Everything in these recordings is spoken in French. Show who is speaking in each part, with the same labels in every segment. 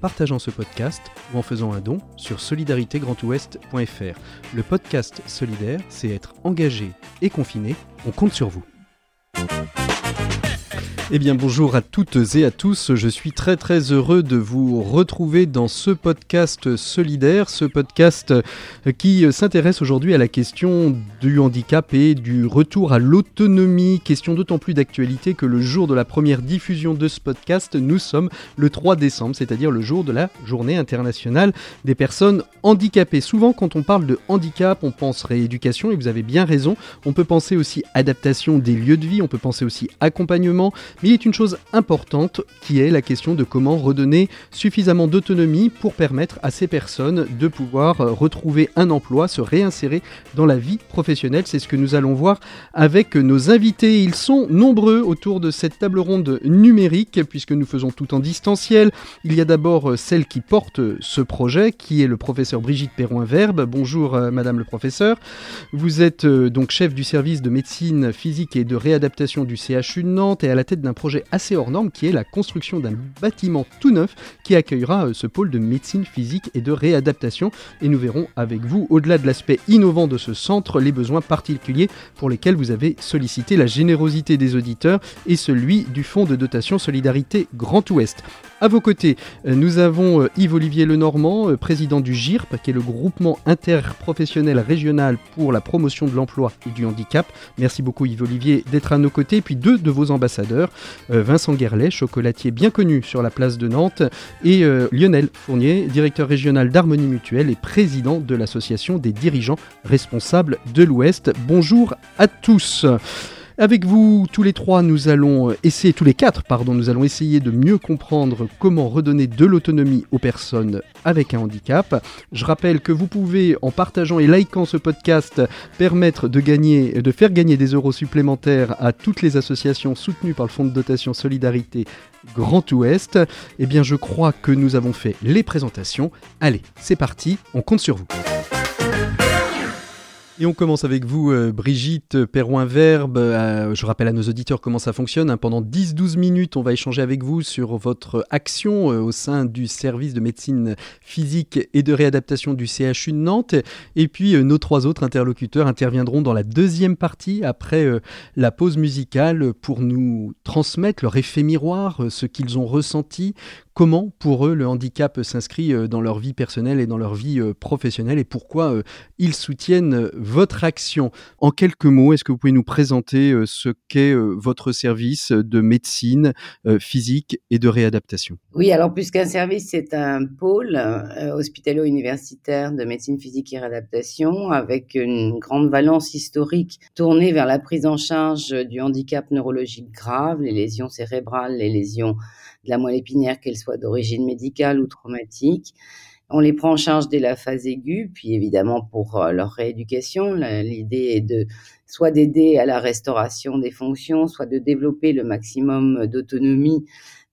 Speaker 1: partageant ce podcast ou en faisant un don sur solidaritégrandouest.fr. Le podcast solidaire, c'est être engagé et confiné. On compte sur vous. Eh bien bonjour à toutes et à tous, je suis très très heureux de vous retrouver dans ce podcast solidaire, ce podcast qui s'intéresse aujourd'hui à la question du handicap et du retour à l'autonomie, question d'autant plus d'actualité que le jour de la première diffusion de ce podcast, nous sommes le 3 décembre, c'est-à-dire le jour de la journée internationale des personnes handicapées. Souvent quand on parle de handicap, on pense rééducation et vous avez bien raison, on peut penser aussi adaptation des lieux de vie, on peut penser aussi accompagnement, mais il est une chose importante qui est la question de comment redonner suffisamment d'autonomie pour permettre à ces personnes de pouvoir euh, retrouver un emploi, se réinsérer dans la vie professionnelle. C'est ce que nous allons voir avec nos invités. Ils sont nombreux autour de cette table ronde numérique puisque nous faisons tout en distanciel. Il y a d'abord euh, celle qui porte ce projet qui est le professeur Brigitte Perroin-Verbe. Bonjour euh, madame le professeur. Vous êtes donc chef du service de médecine physique et de réadaptation du CHU de Nantes et à la tête d'un projet assez hors norme qui est la construction d'un bâtiment tout neuf qui accueillera euh, ce pôle de médecine physique et de réadaptation. Et nous verrons avec vous, au-delà de l'aspect innovant de ce centre, les besoins particuliers pour lesquels vous avez sollicité la générosité des auditeurs et celui du Fonds de dotation Solidarité Grand Ouest. À vos côtés, euh, nous avons euh, Yves-Olivier Lenormand, président du GIRP, qui est le groupement interprofessionnel régional pour la promotion de l'emploi et du handicap. Merci beaucoup Yves-Olivier d'être à nos côtés. Et puis deux de vos ambassadeurs, euh, Vincent Guerlet, chocolatier bien connu sur la place de Nantes, et euh, Lionel Fournier, directeur régional d'Harmonie Mutuelle et président de l'association des dirigeants responsables de l'Ouest. Bonjour à tous. Avec vous, tous les trois, nous allons essayer, tous les quatre, pardon, nous allons essayer de mieux comprendre comment redonner de l'autonomie aux personnes avec un handicap. Je rappelle que vous pouvez, en partageant et likant ce podcast, permettre de gagner, de faire gagner des euros supplémentaires à toutes les associations soutenues par le Fonds de dotation Solidarité Grand Ouest. Eh bien, je crois que nous avons fait les présentations. Allez, c'est parti, on compte sur vous. Et on commence avec vous, euh, Brigitte Perroin-Verbe. Euh, je rappelle à nos auditeurs comment ça fonctionne. Hein. Pendant 10-12 minutes, on va échanger avec vous sur votre action euh, au sein du service de médecine physique et de réadaptation du CHU de Nantes. Et puis, nos trois autres interlocuteurs interviendront dans la deuxième partie, après la pause musicale, pour nous transmettre leur effet miroir, ce qu'ils ont ressenti, comment pour eux le handicap s'inscrit dans leur vie personnelle et dans leur vie professionnelle et pourquoi ils soutiennent votre action. En quelques mots, est-ce que vous pouvez nous présenter ce qu'est votre service de médecine physique et de réadaptation?
Speaker 2: Oui, alors puisqu'un service, c'est un pôle hospitalo-universitaire de médecine physique et réadaptation avec une grande valence historique tournée vers la prise en charge du handicap neurologique grave, les lésions cérébrales, les lésions de la moelle épinière, qu'elle soit d'origine médicale ou traumatique. On les prend en charge dès la phase aiguë, puis évidemment pour euh, leur rééducation. L'idée est de soit d'aider à la restauration des fonctions, soit de développer le maximum d'autonomie,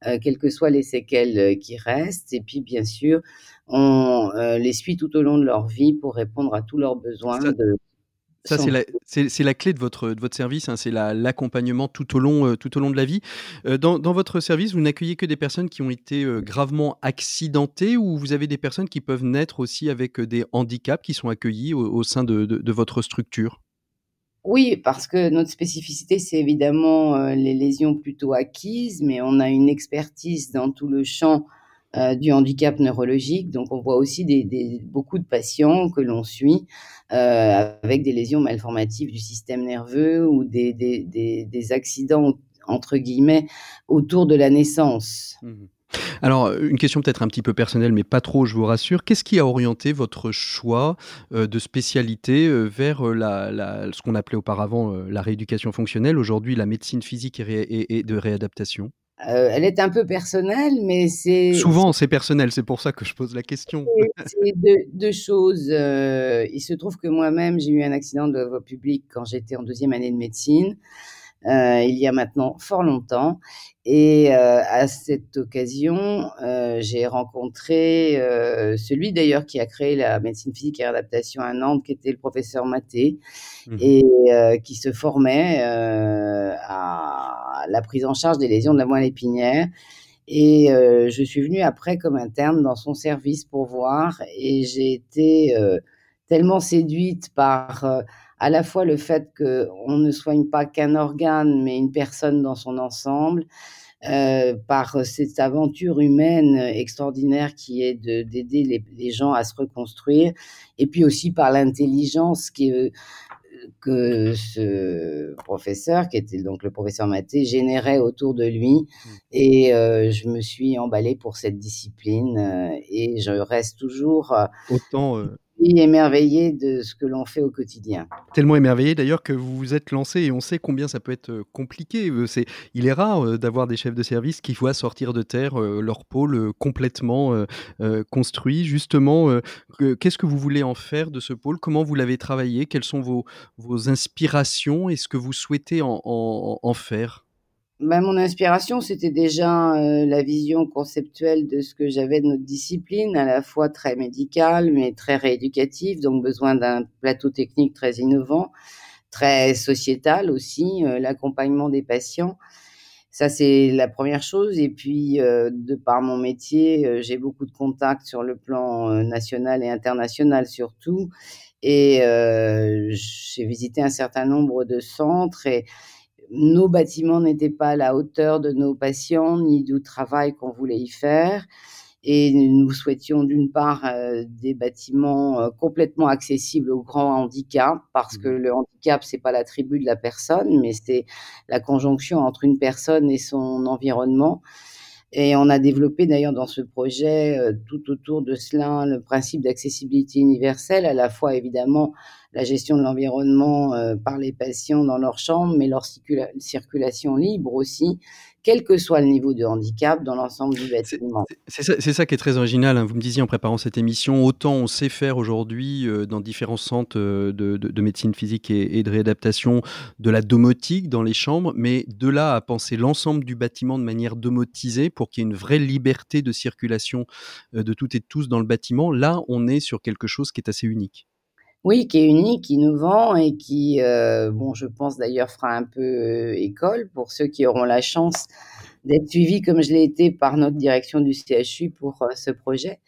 Speaker 2: euh, quelles que soient les séquelles euh, qui restent. Et puis bien sûr, on les suit tout au long de leur vie pour répondre à tous leurs besoins de
Speaker 1: ça, c'est la, la, clé de votre, de votre service, hein, c'est l'accompagnement tout, au long, euh, tout au long de la vie. Euh, dans, dans, votre service, vous n'accueillez que des personnes qui ont été euh, gravement accidentées ou vous avez des personnes qui peuvent naître aussi avec des handicaps qui sont accueillis au, sein de, de, votre structure?
Speaker 2: Oui, parce que notre spécificité, c'est évidemment les lésions plutôt acquises, mais on a une expertise dans tout le champ du handicap neurologique. Donc, on voit aussi beaucoup de patients que l'on suit euh, avec des lésions malformatives du système nerveux ou des, accidents, entre guillemets, autour de la naissance.
Speaker 1: Mmh Alors, une question peut-être un petit peu personnelle, mais pas trop, je vous rassure. Qu'est-ce qui a orienté votre choix euh, de spécialité euh, vers ce qu'on appelait auparavant la rééducation fonctionnelle, aujourd'hui la médecine physique et de réadaptation?
Speaker 2: Euh, elle est un peu personnelle, mais c'est...
Speaker 1: Souvent, c'est personnel, c'est pour ça que je pose la question.
Speaker 2: C'est deux, choses. Euh, il se trouve que moi-même, j'ai eu un accident de voie publique quand j'étais en deuxième année de médecine. Euh, il y a maintenant fort longtemps. Et à cette occasion, j'ai rencontré celui d'ailleurs qui a créé la médecine physique et adaptation à Nantes, qui était le professeur Maté, mmh. et qui se formait à la prise en charge des lésions de la moelle épinière. Et je suis venue après comme interne dans son service pour voir, et j'ai été tellement séduite par à la fois le fait qu'on ne soigne pas qu'un organe, mais une personne dans son ensemble, euh, par cette aventure humaine extraordinaire qui est d'aider les, les, gens à se reconstruire, et puis aussi par l'intelligence qui que ce professeur, qui était donc le professeur Maté, générait autour de lui. Mmh. Et euh, je me suis emballée pour cette discipline euh, et je reste toujours euh,
Speaker 1: autant
Speaker 2: émerveillé de ce que l'on fait au quotidien.
Speaker 1: Tellement émerveillé d'ailleurs que vous vous êtes lancé et on sait combien ça peut être euh, compliqué. Euh, c'est, il est rare euh, d'avoir des chefs de service qui voient sortir de terre leur pôle complètement construit. Justement, qu'est-ce que vous voulez en faire de ce pôle? Comment vous l'avez travaillé? Quelles sont vos, vos inspirations? Et ce que vous souhaitez en, en faire?
Speaker 2: Ben, mon inspiration, c'était déjà euh, la vision conceptuelle de ce que j'avais de notre discipline, à la fois très médicale, mais très rééducative, donc besoin d'un plateau technique très innovant, très sociétal aussi, euh, l'accompagnement des patients. Ça, c'est la première chose. Et puis, euh, de par mon métier, j'ai beaucoup de contacts sur le plan national et international surtout. Et j'ai visité un certain nombre de centres et nos bâtiments n'étaient pas à la hauteur de nos patients ni du travail qu'on voulait y faire. Et nous souhaitions d'une part euh, des bâtiments euh, complètement accessibles aux grands handicaps, parce que mmh. le handicap, c'est pas l'attribut de la personne, mais c'est la conjonction entre une personne et son environnement. Et on a développé d'ailleurs dans ce projet, euh, tout autour de cela, le principe d'accessibilité universelle, à la fois évidemment la gestion de l'environnement euh, par les patients dans leur chambre, mais leur circulation libre aussi, quel que soit le niveau de handicap dans l'ensemble du bâtiment.
Speaker 1: C'est ça, ça, qui est très original. Hein. Vous me disiez en préparant cette émission, autant on sait faire aujourd'hui euh, dans différents centres euh, de, de, de, médecine physique et, et, de réadaptation de la domotique dans les chambres, mais de là à penser l'ensemble du bâtiment de manière domotisée pour qu'il y ait une vraie liberté de circulation euh, de toutes et de tous dans le bâtiment, là on est sur quelque chose qui est assez unique.
Speaker 2: Oui, qui est unique, innovant et qui, euh, bon, je pense d'ailleurs fera un peu euh, école pour ceux qui auront la chance d'être suivis comme je l'ai été par notre direction du CHU pour euh, ce projet.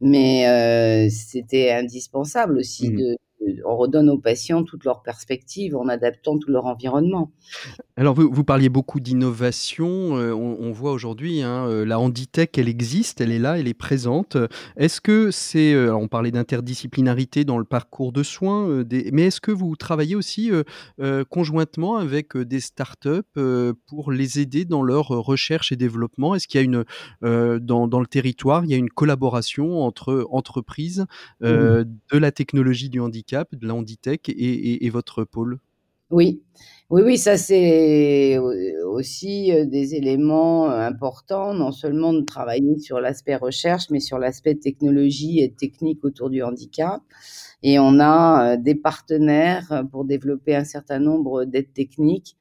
Speaker 2: Mais c'était indispensable aussi mmh. de, on redonne aux patients toutes leurs perspectives en adaptant tout leur environnement.
Speaker 1: Alors, vous, vous parliez beaucoup d'innovation. Euh, on, on, voit aujourd'hui, hein, euh, la Handitech, elle existe, elle est là, elle est présente. Est-ce que c'est. Euh, on parlait d'interdisciplinarité dans le parcours de soins, euh, des, mais est-ce que vous travaillez aussi euh, conjointement avec des startups pour les aider dans leur recherche et développement? Est-ce qu'il y a une. Dans, dans, le territoire, il y a une collaboration entre entreprises mmh. de la technologie du handicap, de la Handitech et, et, votre pôle?
Speaker 2: Oui, oui, oui, ça c'est aussi des éléments importants, non seulement de travailler sur l'aspect recherche, mais sur l'aspect technologie et technique autour du handicap. Et on a des partenaires pour développer un certain nombre d'aides techniques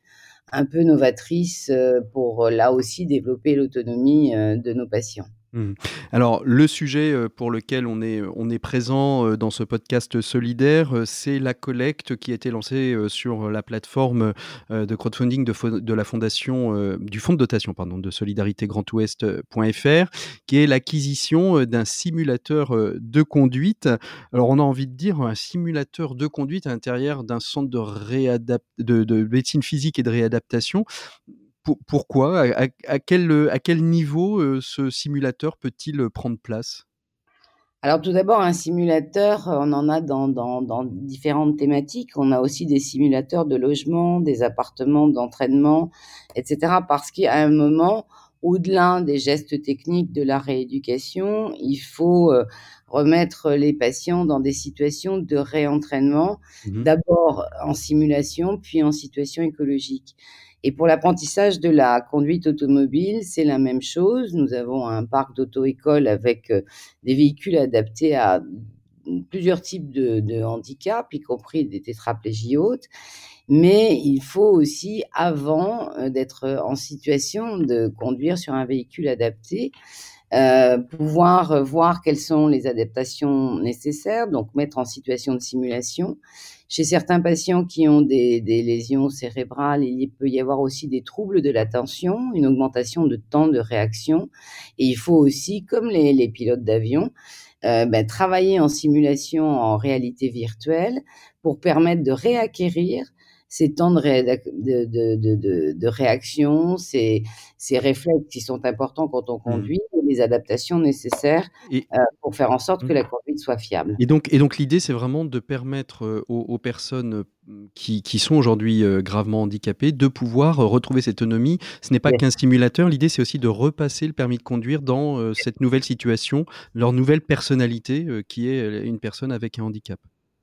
Speaker 2: un peu novatrices pour là aussi développer l'autonomie de nos patients.
Speaker 1: Mmh. Alors, le sujet euh, pour lequel on est, présent euh, dans ce podcast solidaire, euh, c'est la collecte qui a été lancée sur la plateforme de crowdfunding de, la fondation, du fonds de dotation pardon, de solidarité grandouest.fr, qui est l'acquisition d'un simulateur de conduite. Alors, on a envie de dire un simulateur de conduite à l'intérieur d'un centre de, de médecine physique et de réadaptation pourquoi? À, à, quel, à quel niveau euh, ce simulateur peut-il prendre place?
Speaker 2: Alors tout d'abord, un simulateur, on en a dans, dans, dans, différentes thématiques. On a aussi des simulateurs de logement, des appartements d'entraînement, etc. Parce qu'à un moment, au-delà des gestes techniques de la rééducation, il faut euh, remettre les patients dans des situations de réentraînement, mmh d'abord en simulation, puis en situation écologique. Et pour l'apprentissage de la conduite automobile, c'est la même chose. Nous avons un parc d'auto-école avec des véhicules adaptés à plusieurs types de, de handicap, y compris des tétraplégies hautes. Mais il faut aussi, avant euh, d'être en situation de conduire sur un véhicule adapté, euh, pouvoir voir quelles sont les adaptations nécessaires, donc mettre en situation de simulation. Chez certains patients qui ont des, des, lésions cérébrales, il peut y avoir aussi des troubles de l'attention, une augmentation de temps de réaction. Et il faut aussi, comme les, les pilotes d'avion, euh, ben, travailler en simulation en réalité virtuelle pour permettre de réacquérir ces temps de, de, de, de, de réaction, ces, ces, réflexes qui sont importants quand on mmh. conduit, et les adaptations nécessaires et, euh, pour faire en sorte que mmh. la conduite soit fiable.
Speaker 1: Et donc, et donc l'idée, c'est vraiment de permettre euh, aux, aux personnes qui, qui, sont aujourd'hui gravement handicapées de pouvoir retrouver cette autonomie. Ce n'est pas qu'un simulateur, l'idée c'est aussi de repasser le permis de conduire dans cette nouvelle situation, leur nouvelle personnalité qui est une personne avec un handicap.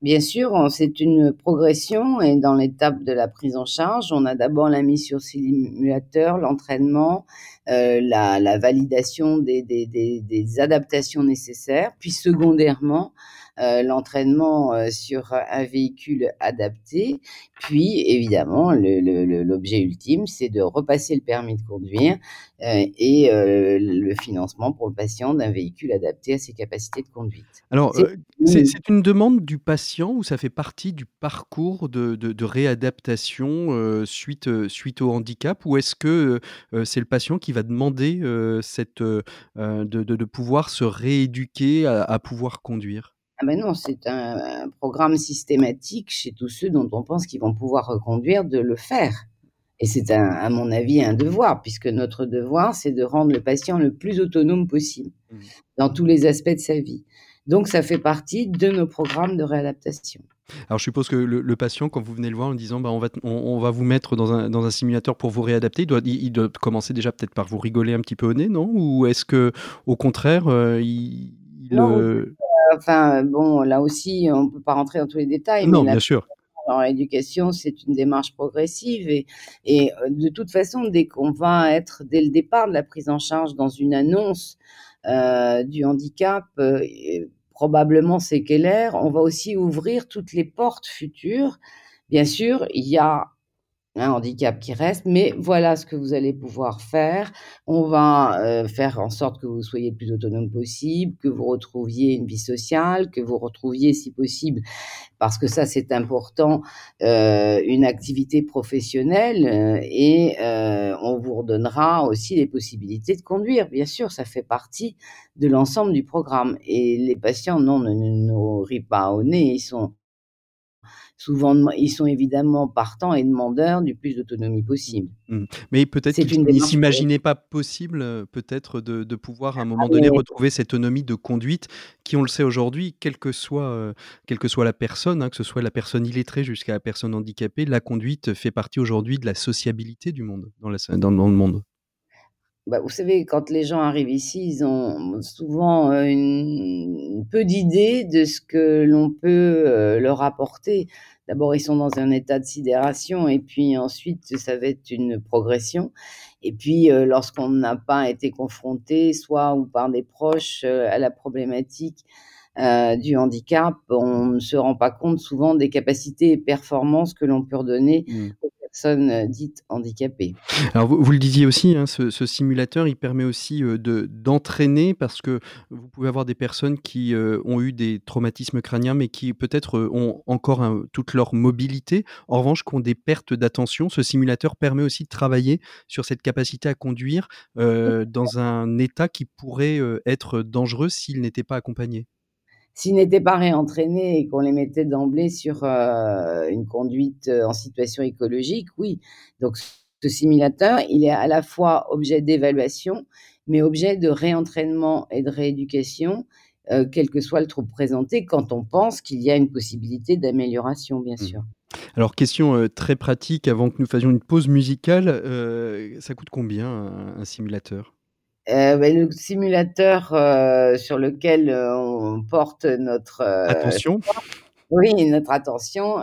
Speaker 2: Bien sûr, c'est une progression et dans l'étape de la prise en charge, on a d'abord la mise sur simulateur, l'entraînement, euh, la, validation des, des, adaptations nécessaires, puis secondairement, l'entraînement euh, sur un véhicule adapté, puis évidemment, l'objet ultime, c'est de repasser le permis de conduire euh, et euh, le financement pour le patient d'un véhicule adapté à ses capacités de conduite.
Speaker 1: Alors, c'est une demande du patient ou ça fait partie du parcours de, de, de réadaptation suite, suite au handicap? Ou est-ce que c'est le patient qui va demander cette, de, de, pouvoir se rééduquer à, à pouvoir conduire?
Speaker 2: Ah ben non, c'est un, programme systématique chez tous ceux dont on pense qu'ils vont pouvoir reconduire de le faire. Et c'est à mon avis un devoir, puisque notre devoir, c'est de rendre le patient le plus autonome possible mmh. dans tous les aspects de sa vie. Donc ça fait partie de nos programmes de réadaptation.
Speaker 1: Alors je suppose que le, patient, quand vous venez le voir en disant bah, on, va, on, va vous mettre dans un, dans un, simulateur pour vous réadapter, il doit, il, doit commencer déjà peut-être par vous rigoler un petit peu au nez, non? Ou est-ce que au contraire, euh, il,
Speaker 2: non, enfin, bon, là aussi, on ne peut pas rentrer dans tous les détails.
Speaker 1: Non, bien sûr.
Speaker 2: Alors, l'éducation, c'est une démarche progressive et, et euh, de toute façon, dès qu'on va être, dès le départ de la prise en charge dans une annonce euh, du handicap, euh, probablement séquelaire, on va aussi ouvrir toutes les portes futures. Bien sûr, il y a un handicap qui reste, mais voilà ce que vous allez pouvoir faire. On va euh, faire en sorte que vous soyez le plus autonome possible, que vous retrouviez une vie sociale, que vous retrouviez, si possible, parce que ça c'est important, euh, une activité professionnelle euh, et euh, on vous redonnera aussi les possibilités de conduire. Bien sûr, ça fait partie de l'ensemble du programme. Et les patients, non, ne nous rient pas au nez, ils sont souvent, ils sont évidemment partants et demandeurs du plus d'autonomie possible.
Speaker 1: Mmh. Mais peut-être qu'ils ne s'imaginaient pas possible, euh, peut-être, de, de, pouvoir à un moment ah, donné retrouver cette autonomie de conduite qui, on le sait aujourd'hui, quelle que soit, euh, quelle que soit la personne, hein, que ce soit la personne illettrée jusqu'à la personne handicapée, la conduite fait partie aujourd'hui de la sociabilité du monde, dans, la, dans, dans le monde.
Speaker 2: Bah, vous savez, quand les gens arrivent ici, ils ont souvent euh, une, peu d'idées de ce que l'on peut euh, leur apporter. D'abord, ils sont dans un état de sidération et puis ensuite, ça va être une progression. Et puis, euh, lorsqu'on n'a pas été confronté, soit ou par des proches, à la problématique du handicap, on ne se rend pas compte souvent des capacités et performances que l'on peut redonner mmh euh, dites handicapées.
Speaker 1: Alors vous, le disiez aussi, hein, ce, simulateur, il permet aussi euh, de d'entraîner parce que vous pouvez avoir des personnes qui euh, ont eu des traumatismes crâniens mais qui peut-être ont encore toute leur mobilité, en revanche qui ont des pertes d'attention. Ce simulateur permet aussi de travailler sur cette capacité à conduire dans un état qui pourrait être dangereux s'il n'était pas accompagné
Speaker 2: s'ils n'étaient pas réentraînés et qu'on les mettait d'emblée sur euh, une conduite euh, en situation écologique, oui. Donc ce simulateur, il est à la fois objet d'évaluation, mais objet de réentraînement et de rééducation, euh, quel que soit le trouble présenté, quand on pense qu'il y a une possibilité d'amélioration, bien mmh. sûr.
Speaker 1: Alors, question très pratique, avant que nous fassions une pause musicale, ça coûte combien un simulateur?
Speaker 2: Euh, ben, le simulateur euh, sur lequel euh, on porte notre
Speaker 1: attention.
Speaker 2: Oui, notre attention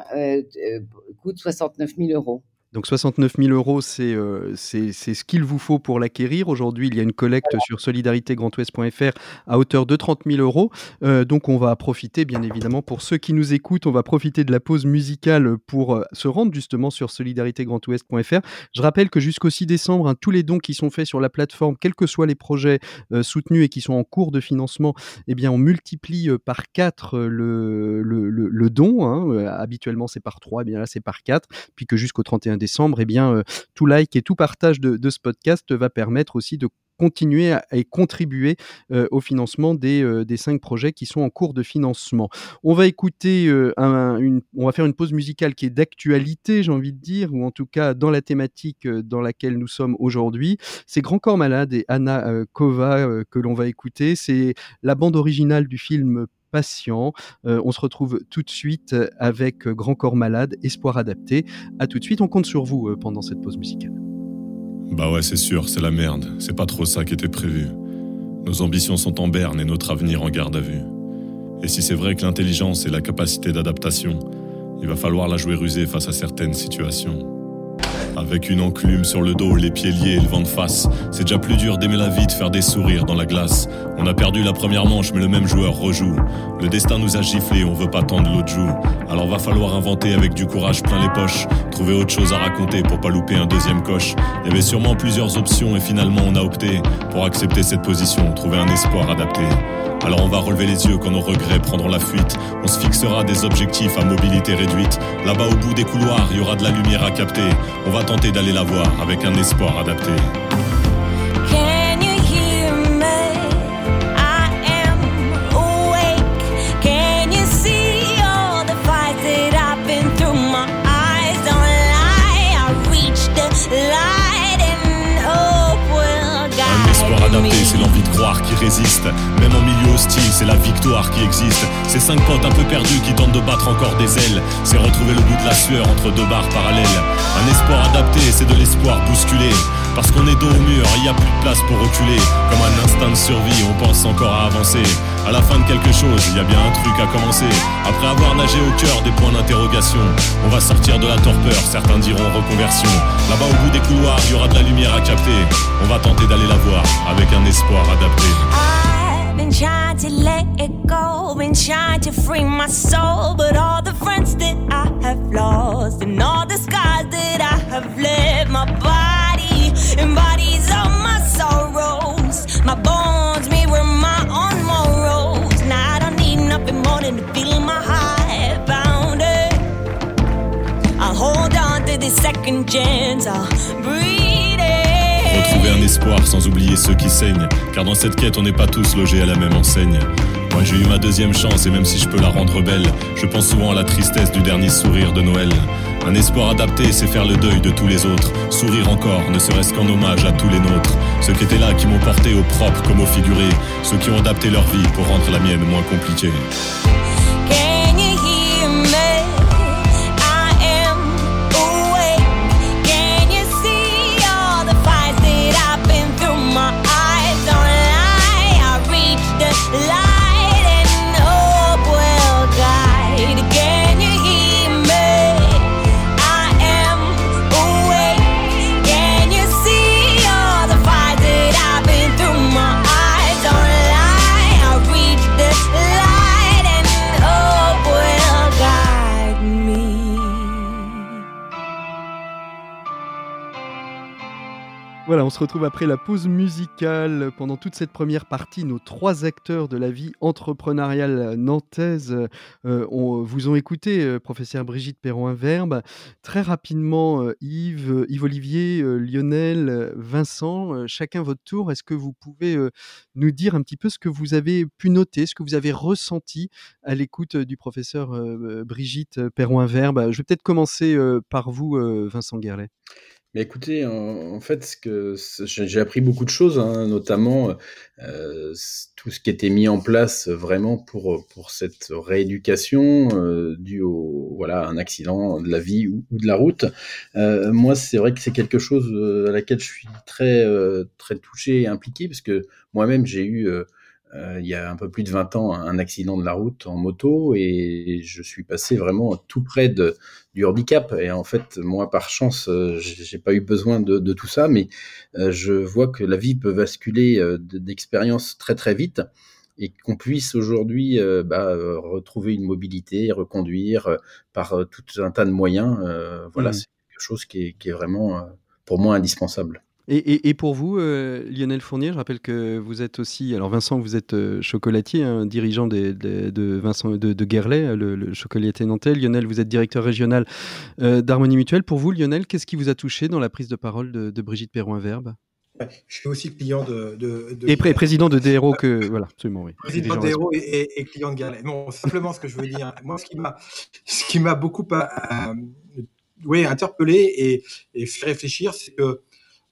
Speaker 2: coûte 69 000 euros.
Speaker 1: Donc 69 000 euros, c'est euh, c'est ce qu'il vous faut pour l'acquérir. Aujourd'hui, il y a une collecte sur solidaritégrandouest.fr à hauteur de 30 000 euros. Euh, donc on va profiter, bien évidemment, pour ceux qui nous écoutent, on va profiter de la pause musicale pour euh, se rendre justement sur solidaritégrandouest.fr. Je rappelle que jusqu'au 6 décembre, hein, tous les dons qui sont faits sur la plateforme, quels que soient les projets soutenus et qui sont en cours de financement, eh bien on multiplie par 4 le, don. Hein. Habituellement, c'est par 3, et eh bien là, c'est par 4. Puis que jusqu'au 31 décembre, eh bien, euh, tout like et tout partage de, ce podcast va permettre aussi de continuer à, contribuer euh, au financement des, euh, des, cinq projets qui sont en cours de financement. On va écouter, on va faire une pause musicale qui est d'actualité, j'ai envie de dire, ou en tout cas dans la thématique dans laquelle nous sommes aujourd'hui. C'est Grand Corps Malade et Anna Kova que l'on va écouter. C'est la bande originale du film patient. Euh, on se retrouve tout de suite avec Grand Corps Malade, Espoir adapté. À tout de suite, on compte sur vous euh, pendant cette pause musicale.
Speaker 3: Bah ouais, c'est sûr, c'est la merde. C'est pas trop ça qui était prévu. Nos ambitions sont en berne et notre avenir en garde à vue. Et si c'est vrai que l'intelligence est la capacité d'adaptation, il va falloir la jouer rusée face à certaines situations. Avec une enclume sur le dos, les pieds liés et le vent de face. C'est déjà plus dur d'aimer la vie, de faire des sourires dans la glace. On a perdu la première manche, mais le même joueur rejoue. Le destin nous a giflé, on veut pas tendre l'autre joue. Alors va falloir inventer avec du courage plein les poches. Trouver autre chose à raconter pour pas louper un deuxième coche. Il y avait sûrement plusieurs options et finalement on a opté pour accepter cette position, trouver un espoir adapté. Alors on va relever les yeux quand nos regrets prendront la fuite. On se fixera des objectifs à mobilité réduite. Là-bas au bout des couloirs, il y aura de la lumière à capter. On va tenter d'aller la voir avec un espoir adapté. C'est l'envie de croire qui résiste. Même en milieu hostile, c'est la victoire qui existe. Ces cinq potes un peu perdus qui tentent de battre encore des ailes. C'est retrouver le bout de la sueur entre deux barres parallèles. Un espoir adapté, c'est de l'espoir bousculé. Parce qu'on est dos au mur, il n'y a plus de place pour reculer. Comme un instinct de survie, on pense encore à avancer. À la fin de quelque chose, il y a bien un truc à commencer. Après avoir nagé au cœur des points d'interrogation, on va sortir de la torpeur, certains diront reconversion. Là-bas au bout des couloirs, il y aura de la lumière à capter. On va tenter d'aller la voir avec un espoir adapté. been trying to let it go, been trying to free my soul. But all the friends that I have lost, and all the that I have left, my body Retrouver un espoir sans oublier ceux qui saignent, car dans cette quête on n'est pas tous logés à la même enseigne. Moi j'ai eu ma deuxième chance et même si je peux la rendre belle, je pense souvent à la tristesse du dernier sourire de Noël. Un espoir adapté, c'est faire le deuil de tous les autres. Sourire encore, ne serait-ce qu'en hommage à tous les nôtres. Ceux qui étaient là, qui m'ont porté au propre comme au figuré. Ceux qui ont adapté leur vie pour rendre la mienne moins compliquée.
Speaker 1: Voilà, on se retrouve après la pause musicale. Pendant toute cette première partie, nos trois acteurs de la vie entrepreneuriale nantaise euh, vous ont écouté, euh, professeur Brigitte Perron-Verbe. Très rapidement, euh, Yves, Yves Olivier, Lionel, Vincent, chacun votre tour. Est-ce que vous pouvez nous dire un petit peu ce que vous avez pu noter, ce que vous avez ressenti à l'écoute du professeur Brigitte Perron-Verbe Je vais peut-être commencer par vous, Vincent Guerlet.
Speaker 4: Mais écoutez, en, fait, ce que j'ai appris beaucoup de choses, hein, notamment euh, tout ce qui était mis en place vraiment pour pour cette rééducation euh, due au voilà un accident de la vie ou, de la route. Euh, moi, c'est vrai que c'est quelque chose euh, à laquelle je suis très euh, très touché et impliqué parce que moi-même j'ai eu il y a un peu plus de 20 ans un accident de la route en moto et je suis passé vraiment tout près de, du handicap. Et en fait, moi, par chance, j'ai pas eu besoin de, de tout ça, mais je vois que la vie peut basculer d'expérience très très vite et qu'on puisse aujourd'hui euh, bah, euh, retrouver une mobilité, reconduire euh, par tout un tas de moyens. voilà, mmh. c'est quelque chose qui est, qui est vraiment pour moi indispensable.
Speaker 1: Et, et, pour vous, Lionel Fournier, je rappelle que vous êtes aussi, alors Vincent, vous êtes chocolatier, hein, dirigeant des, de Vincent de, de Guerlet, le, chocolatier nantais. Lionel, vous êtes directeur régional d'Harmonie Mutuelle. Pour vous, Lionel, qu'est-ce qui vous a touché dans la prise de parole de, de Brigitte Perroin-Verbe
Speaker 5: je suis aussi client de. de,
Speaker 1: et président de DRO que. Voilà, absolument, oui.
Speaker 5: Président de DRO et, client de Galet. Bon, simplement, ce que je veux dire, moi, ce qui m'a, beaucoup euh, oui, interpellé et, et, fait réfléchir, c'est que,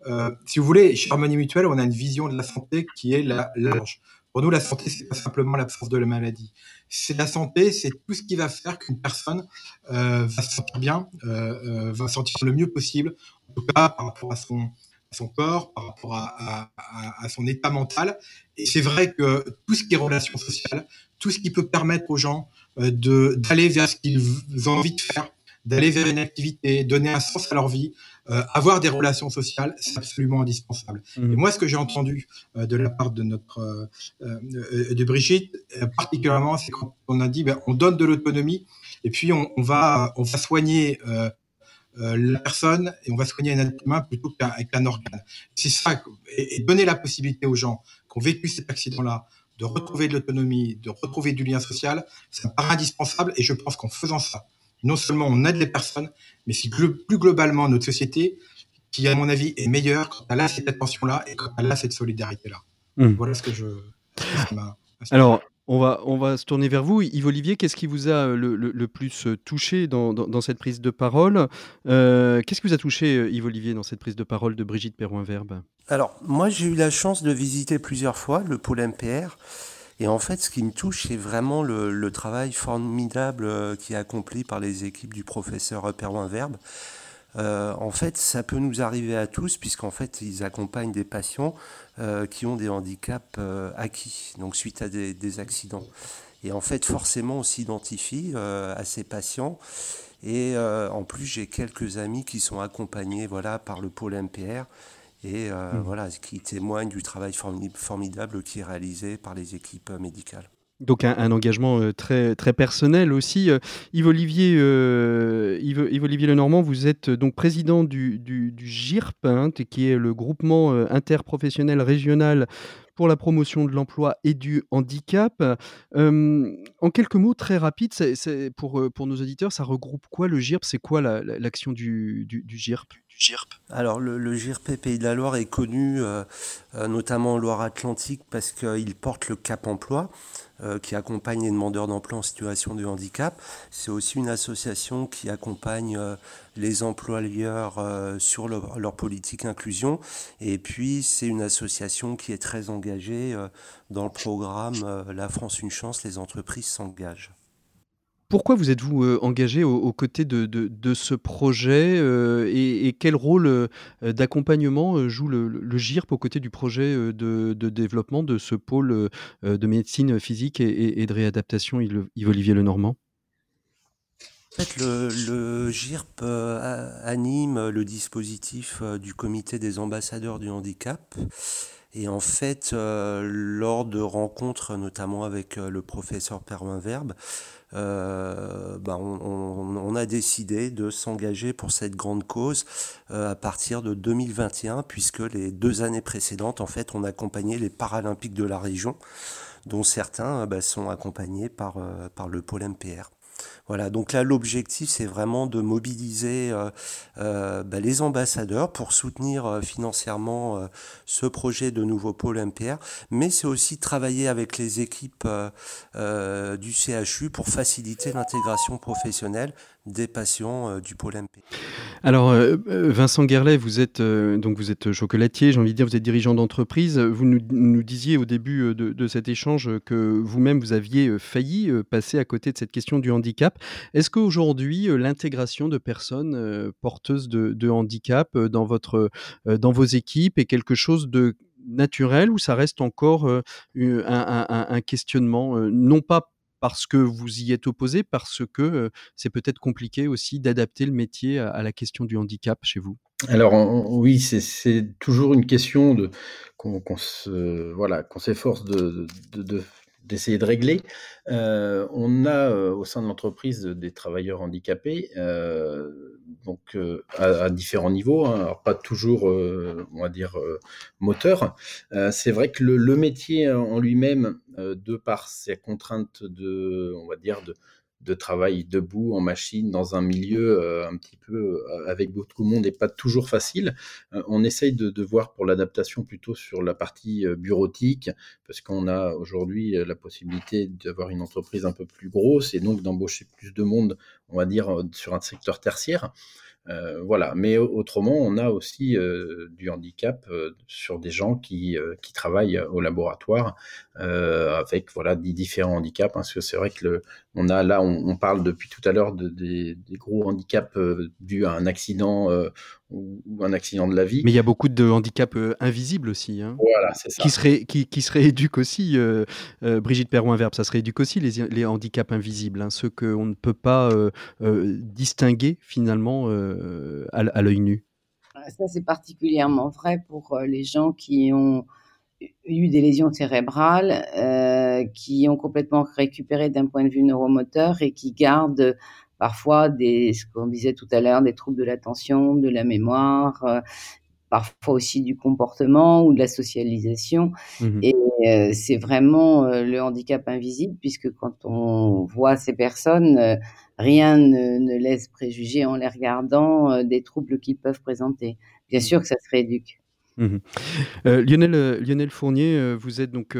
Speaker 5: euh, si vous voulez, chez Harmonie Mutuelle, on a une vision de la santé qui est la large. Pour nous, la santé, c'est pas simplement l'absence de la maladie. C'est la santé, c'est tout ce qui va faire qu'une personne euh, va se sentir bien, euh, euh va se sentir le mieux possible, en tout cas par rapport à son, son corps, par rapport à, à, à son état mental. Et c'est vrai que tout ce qui est relations sociales, tout ce qui peut permettre aux gens euh, de d'aller vers ce qu'ils ont envie de faire, d'aller vers une activité, donner un sens à leur vie, euh, avoir des relations sociales, c'est absolument indispensable. Mmh. Et moi, ce que j'ai entendu euh, de la part de notre euh, de Brigitte, particulièrement, c'est quand on a dit, ben, on donne de l'autonomie et puis on, on, va on va soigner la personne et on va soigner un être humain plutôt qu'avec un organe. C'est ça, et, donner la possibilité aux gens qui ont vécu cet accident-là de retrouver de l'autonomie, de retrouver du lien social, ça me paraît indispensable et je pense qu'en faisant ça, non seulement on aide les personnes, mais c'est plus globalement notre société qui, à mon avis, est meilleure quand elle a cette attention-là et quand elle a cette solidarité-là. Mmh. Voilà ce que je.
Speaker 1: Alors, on va, on va se tourner vers vous. Yves Olivier, qu'est-ce qui vous a le, plus touché dans, cette prise de parole? Euh, Qu'est-ce qui vous a touché, Yves Olivier, dans cette prise de parole de Brigitte Perroin-Verbe
Speaker 6: Alors, moi, j'ai eu la chance de visiter plusieurs fois le pôle MPR. Et en fait, ce qui me touche, c'est vraiment le, travail formidable euh, qui est accompli par les équipes du professeur Perroin-Verbe. Euh, en fait, ça peut nous arriver à tous, puisqu'en fait, ils accompagnent des patients euh, qui ont des handicaps acquis, donc suite à des, accidents. Et en fait, forcément, on s'identifie à ces patients. Et en plus, j'ai quelques amis qui sont accompagnés voilà, par le pôle MPR et mmh. voilà, qui témoignent du travail formidable qui est réalisé par les équipes médicales.
Speaker 1: Donc un, engagement euh, très, très personnel aussi. Euh, Yves Olivier, euh, Yves, Olivier Lenormand, vous êtes donc président du, du, GIRP, hein, qui est le groupement interprofessionnel régional pour la promotion de l'emploi et du handicap. en quelques mots très rapides, c'est, pour, pour nos auditeurs, ça regroupe quoi le GIRP? C'est quoi l'action du, du, du GIRP?
Speaker 6: Alors le, le, Pays de la Loire est connu euh, euh, notamment en Loire-Atlantique parce qu'il porte le Cap Emploi euh, qui accompagne les demandeurs d'emploi en situation de handicap. C'est aussi une association qui accompagne les employeurs sur leur, politique inclusion. Et puis c'est une association qui est très engagée dans le programme La France une chance, les entreprises s'engagent.
Speaker 1: Pourquoi vous êtes-vous euh, engagé aux, côtés de, ce projet euh, et, quel rôle euh, d'accompagnement joue le, GIRP aux côtés du projet de, développement de ce pôle de médecine physique et, de réadaptation, Yves-Olivier Lenormand?
Speaker 6: En fait, le, le, GIRP anime le dispositif du comité des ambassadeurs du handicap. Et en fait, lors de rencontres, notamment avec le professeur Pervin Verbe, euh, bah, on, a décidé de s'engager pour cette grande cause euh, à partir de 2021, puisque les deux années précédentes, en fait, on accompagnait les Paralympiques de la région, dont certains bah, sont accompagnés par, euh, par le pôle MPR. Voilà, donc là l'objectif c'est vraiment de mobiliser euh, euh, bah, les ambassadeurs pour soutenir euh, financièrement ce projet de nouveau pôle MPR, mais c'est aussi travailler avec les équipes du CHU pour faciliter l'intégration professionnelle des patients euh, du pôle MP.
Speaker 1: Alors, euh, euh, Vincent Guerlet, vous êtes, donc vous êtes chocolatier, j'ai envie de dire, vous êtes dirigeant d'entreprise. Vous nous, disiez au début de, cet échange que vous-même, vous aviez failli passer à côté de cette question du handicap. Est-ce qu'aujourd'hui, l'intégration de personnes porteuses de, handicap dans, votre, dans vos équipes est quelque chose de naturel ou ça reste encore un, un, questionnement, non pas parce que vous y êtes opposé, parce que c'est peut-être compliqué aussi d'adapter le métier à, la question du handicap chez vous?
Speaker 4: Alors oui, c'est toujours une question qu'on s'efforce de, d'essayer de régler. Euh, on a euh, au sein de l'entreprise des travailleurs handicapés, euh, donc à, différents niveaux, hein, alors pas toujours, on va dire, moteur. c'est vrai que le métier en lui-même, de par ses contraintes de, on va dire, de, de travail debout en machine dans un milieu euh, un petit peu euh, avec beaucoup de monde et pas toujours facile. Euh, on essaye de, de voir pour l'adaptation plutôt sur la partie bureautique parce qu'on a aujourd'hui la possibilité d'avoir une entreprise un peu plus grosse et donc d'embaucher plus de monde, on va dire, sur un secteur tertiaire. Euh, voilà, mais autrement, on a aussi euh, du handicap euh, sur des gens qui, qui travaillent au laboratoire avec voilà des différents handicaps. Parce que c'est vrai que le, on a là, on, parle depuis tout à l'heure de, des, gros handicaps dus à un accident ou, un accident de la vie.
Speaker 1: Mais il y a beaucoup de handicaps invisibles aussi. Hein,
Speaker 4: voilà, c'est ça.
Speaker 1: Qui se, qui, qui se rééduquent aussi. Brigitte Perron-Verbe, ça se rééduque aussi les, les handicaps invisibles, hein, ceux qu'on ne peut pas distinguer finalement euh, à, l'œil nu
Speaker 2: ah, Ça, c'est particulièrement vrai pour euh, les gens qui ont eu des lésions cérébrales, euh, qui ont complètement récupéré d'un point de vue neuromoteur et qui gardent parfois des, ce qu'on disait tout à l'heure, des troubles de l'attention, de la mémoire, parfois aussi du comportement ou de la socialisation. Mmh et c'est vraiment le handicap invisible puisque quand on voit ces personnes, rien ne, laisse préjuger en les regardant euh, des troubles qu'ils peuvent présenter. Bien mmh. sûr que ça se rééduque.
Speaker 1: Mmh euh, Lionel, euh, Lionel Fournier, vous êtes donc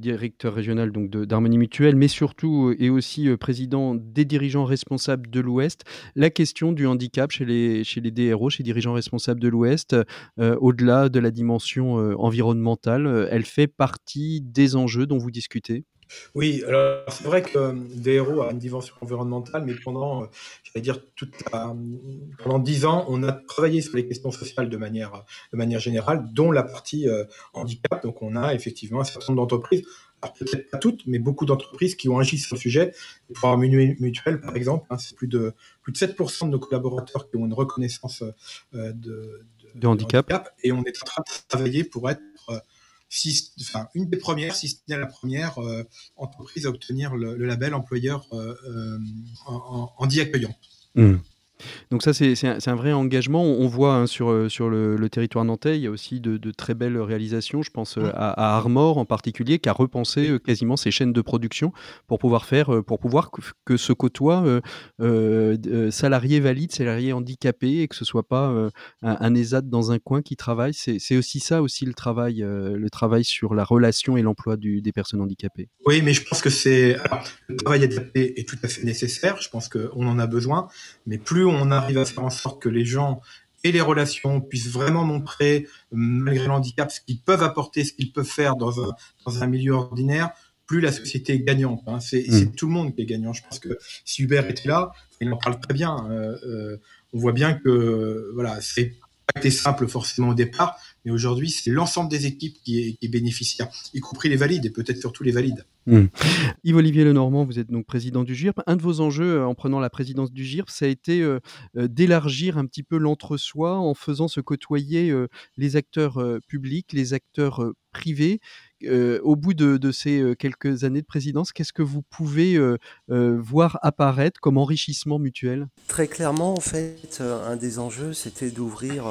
Speaker 1: directeur régional donc d'Harmonie Mutuelle, mais surtout et aussi président des dirigeants responsables de l'Ouest. La question du handicap chez les, chez les DRO, chez dirigeants responsables de l'Ouest, au-delà de la dimension environnementale, elle fait partie des enjeux dont vous discutez?
Speaker 5: Oui, alors c'est vrai que DRO a une dimension environnementale, mais pendant, euh, j'allais dire, toute pendant dix ans, on a travaillé sur les questions sociales de manière, de manière générale, dont la partie euh, handicap. Donc, on a effectivement un certain nombre d'entreprises, alors peut-être pas toutes, mais beaucoup d'entreprises qui ont agi sur le sujet. Pour Harmonie Mutuelle, par exemple, hein, c'est plus de, plus de 7% de nos collaborateurs qui ont une reconnaissance euh, de,
Speaker 1: de, handicap.
Speaker 5: Et on est en train de travailler pour être enfin, une des premières, si ce n'est la première euh, entreprise à obtenir le, label employeur euh, euh, en, en, accueillant.
Speaker 1: Mmh. Donc ça, c'est un, vrai engagement. On, voit hein, sur, euh, sur le, territoire nantais, il y a aussi de, très belles réalisations. Je pense euh, à, Armor en particulier, qui a repensé euh, quasiment ses chaînes de production pour pouvoir faire, pour pouvoir que, se côtoient salariés valides, salariés handicapés, et que ce soit pas un, un, ESAT dans un coin qui travaille. C'est aussi ça aussi le travail, le travail sur la relation et l'emploi des personnes handicapées.
Speaker 5: Oui, mais je pense que c'est le travail adapté est tout à fait nécessaire. Je pense qu'on en a besoin, mais plus on arrive à faire en sorte que les gens et les relations puissent vraiment montrer, malgré l'handicap, ce qu'ils peuvent apporter, ce qu'ils peuvent faire dans un, dans un milieu ordinaire, plus la société est gagnante. Hein. C'est mm. tout le monde qui est gagnant. Je pense que si Hubert était là, il en parle très bien. Euh, euh, on voit bien que voilà, c'est pas été simple forcément au départ, mais aujourd'hui, c'est l'ensemble des équipes qui est, qui est bénéficiaire, y compris les valides et peut-être surtout les valides.
Speaker 1: Hmm. Yves-Olivier Lenormand, vous êtes donc président du GIRP. Un de vos enjeux euh, en prenant la présidence du GIRP, ça a été euh, euh, d'élargir un petit peu l'entre-soi en faisant se côtoyer les acteurs publics, les acteurs privés. au bout de, ces quelques années de présidence, qu'est-ce que vous pouvez voir apparaître comme enrichissement mutuel?
Speaker 6: Très clairement, en fait, un des enjeux, c'était d'ouvrir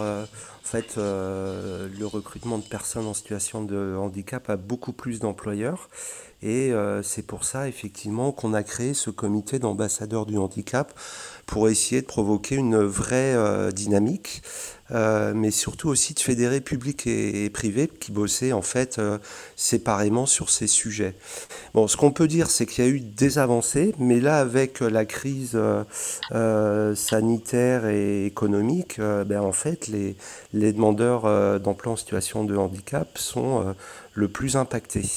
Speaker 6: en fait, le recrutement de personnes en situation de handicap à beaucoup plus d'employeurs. Et euh, c'est pour ça, effectivement, qu'on a créé ce comité d'ambassadeurs du handicap pour essayer de provoquer une vraie euh, dynamique, euh, mais surtout aussi de fédérer public et, privé qui bossaient en fait séparément sur ces sujets. Bon, ce qu'on peut dire, c'est qu'il y a eu des avancées, mais là, avec la crise sanitaire et économique, ben, en fait, les, les demandeurs d'emploi en situation de handicap sont le plus impactés.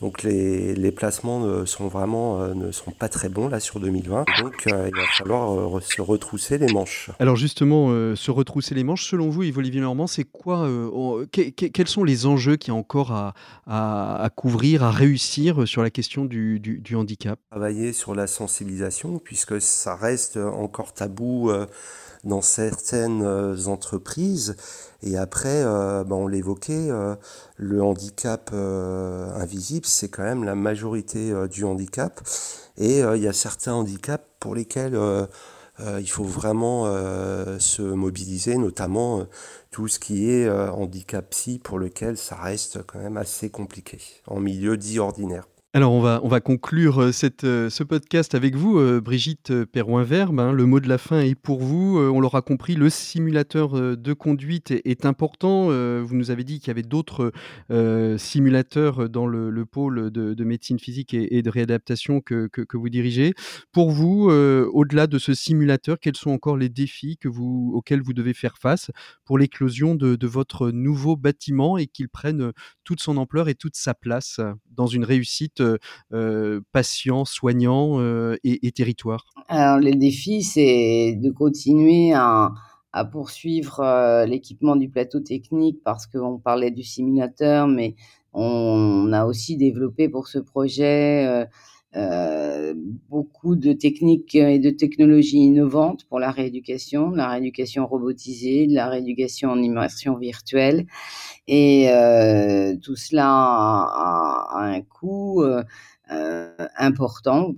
Speaker 6: Donc les, les placements ne sont vraiment ne sont pas très bons là sur 2020. Donc il va falloir se retrousser les manches.
Speaker 1: Alors justement, se retrousser les manches, selon vous, Yves Olivier Normand, c'est quoi Quels sont les enjeux qu'il y a encore à, à, à, couvrir, à réussir sur la question du, du, du handicap?
Speaker 6: Travailler sur la sensibilisation, puisque ça reste encore tabou dans certaines euh, entreprises. Et après, euh, ben, on l'évoquait, euh, le handicap invisible, c'est quand même la majorité du handicap. Et il y a certains handicaps pour lesquels il faut vraiment se mobiliser, notamment tout ce qui est handicap psy, pour lequel ça reste quand même assez compliqué, en milieu dit ordinaire.
Speaker 1: Alors on va, on va conclure euh, euh, ce podcast avec vous, euh, Brigitte Perroin-Verbe. Hein. le mot de la fin est pour vous. on l'aura compris, le simulateur de conduite est, important. vous nous avez dit qu'il y avait d'autres simulateurs dans le, pôle de, médecine physique et, de réadaptation que, vous dirigez. Pour vous, au-delà de ce simulateur, quels sont encore les défis auxquels vous devez faire face pour l'éclosion de votre nouveau bâtiment et qu'il prenne toute son ampleur et toute sa place dans une réussite soignants euh, et, territoires
Speaker 2: Alors, le défi, c'est de continuer à, poursuivre euh, l'équipement du plateau technique parce qu'on parlait du simulateur, mais on a aussi développé pour ce projet beaucoup de techniques et de technologies innovantes pour la rééducation, la rééducation robotisée, la rééducation en immersion virtuelle. Et tout cela a, un coût important.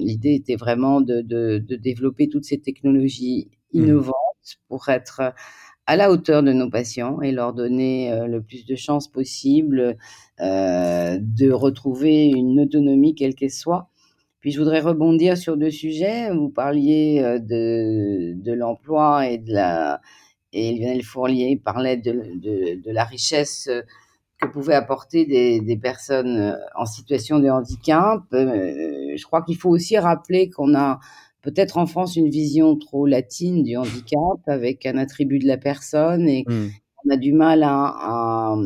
Speaker 2: L'idée était vraiment de, développer toutes ces technologies mmh. innovantes pour être à la hauteur de nos patients et leur donner le plus de chances possible de retrouver une autonomie quelle qu'elle soit. Puis je voudrais rebondir sur deux sujets. Vous parliez de, de l'emploi et de la et Lionel Fourlier parlait de, de, de, la richesse euh, que pouvaient apporter des, des, personnes euh, en situation de handicap. Euh, je crois qu'il faut aussi rappeler qu'on a peut-être en France une vision trop latine du handicap avec un attribut de la personne et mmh. on a du mal à, à,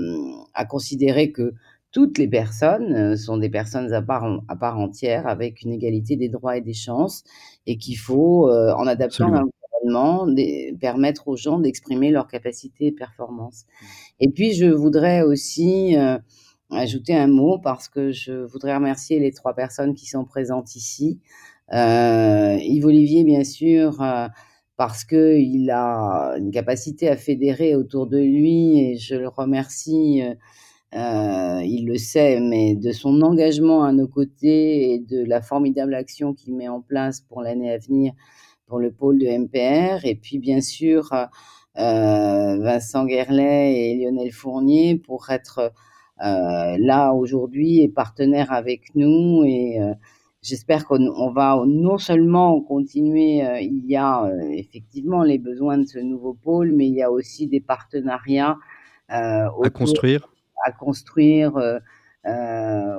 Speaker 2: à, considérer que toutes les personnes sont des personnes à part, à part entière avec une égalité des droits et des chances et qu'il faut, en adaptant permettre aux gens d'exprimer leurs capacités et performances. Mmh. Et puis, je voudrais aussi euh, ajouter un mot parce que je voudrais remercier les trois personnes qui sont présentes ici. Euh, Yves Olivier, bien sûr, euh, parce qu'il a une capacité à fédérer autour de lui et je le remercie. il le sait, mais de son engagement à nos côtés et de la formidable action qu'il met en place pour l'année à venir pour le pôle de MPR. Et puis, bien sûr, euh, Vincent Guerlet et Lionel Fournier pour être euh, là aujourd'hui et partenaires avec nous. Et euh, j'espère qu'on va non seulement continuer, il y a effectivement les besoins de ce nouveau pôle, mais il y a aussi des partenariats
Speaker 1: à construire.
Speaker 2: À construire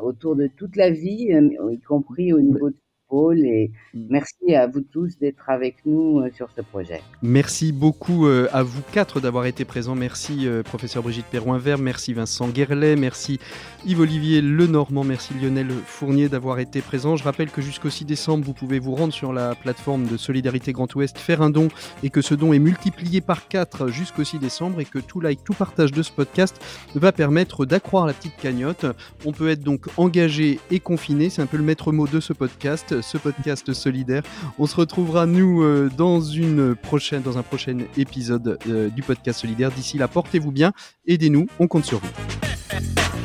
Speaker 2: autour de toute la vie, y compris au niveau de et mm. merci à vous tous d'être avec nous euh, sur ce projet.
Speaker 1: Merci beaucoup euh, à vous quatre d'avoir été présents. Merci euh, professeur Brigitte Perroin-Vert, merci Vincent Guerlet, merci Yves-Olivier Lenormand, merci Lionel Fournier d'avoir été présent. Je rappelle que jusqu'au 6 décembre, vous pouvez vous rendre sur la plateforme de Solidarité Grand Ouest, faire un don et que ce don est multiplié par 4 jusqu'au 6 décembre et que tout like, tout partage de ce podcast va permettre d'accroître la petite cagnotte. On peut être donc engagé et confiné, c'est un peu le maître mot de ce podcast ce podcast solidaire. On se retrouvera nous euh, dans une prochaine, dans un prochain épisode euh, du podcast solidaire. D'ici là, portez-vous bien, aidez-nous, on compte sur vous.